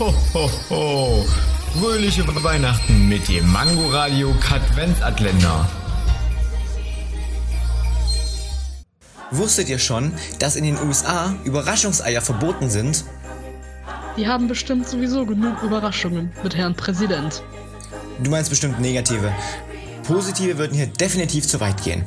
Ho, ho, ho. Fröhliche Weihnachten mit dem Mango-Radio Katwenzatländer. Wusstet ihr schon, dass in den USA Überraschungseier verboten sind? Die haben bestimmt sowieso genug Überraschungen mit Herrn Präsident. Du meinst bestimmt negative. Positive würden hier definitiv zu weit gehen.